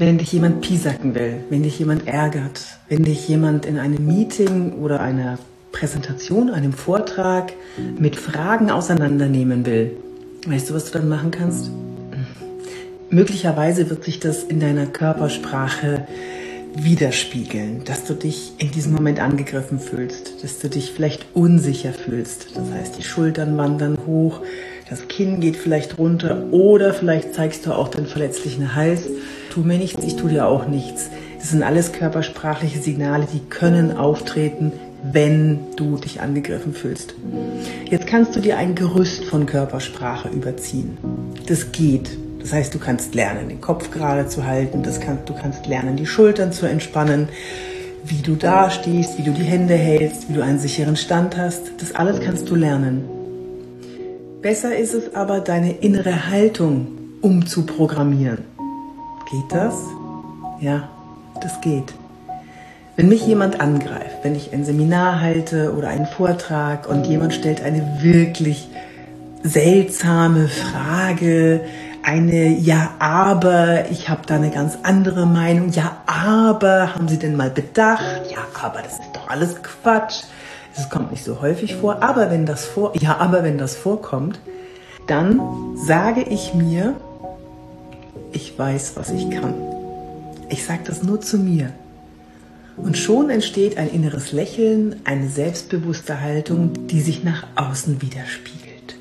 Wenn dich jemand piesacken will, wenn dich jemand ärgert, wenn dich jemand in einem Meeting oder einer Präsentation, einem Vortrag mit Fragen auseinandernehmen will, weißt du, was du dann machen kannst? Möglicherweise wird sich das in deiner Körpersprache widerspiegeln, dass du dich in diesem Moment angegriffen fühlst, dass du dich vielleicht unsicher fühlst. Das heißt, die Schultern wandern hoch, das Kinn geht vielleicht runter oder vielleicht zeigst du auch den verletzlichen Hals. Tu mir nichts, ich tu dir auch nichts. Das sind alles körpersprachliche Signale, die können auftreten, wenn du dich angegriffen fühlst. Jetzt kannst du dir ein Gerüst von Körpersprache überziehen. Das geht. Das heißt, du kannst lernen, den Kopf gerade zu halten, das kann, du kannst lernen, die Schultern zu entspannen, wie du dastehst, wie du die Hände hältst, wie du einen sicheren Stand hast. Das alles kannst du lernen. Besser ist es aber, deine innere Haltung umzuprogrammieren. Geht das? Ja, das geht. Wenn mich jemand angreift, wenn ich ein Seminar halte oder einen Vortrag und jemand stellt eine wirklich seltsame Frage, eine Ja, aber, ich habe da eine ganz andere Meinung. Ja, aber, haben Sie denn mal bedacht? Ja, aber, das ist doch alles Quatsch. Das kommt nicht so häufig vor, aber wenn das vor, ja, aber wenn das vorkommt, dann sage ich mir, ich weiß, was ich kann. Ich sage das nur zu mir. Und schon entsteht ein inneres Lächeln, eine selbstbewusste Haltung, die sich nach außen widerspiegelt.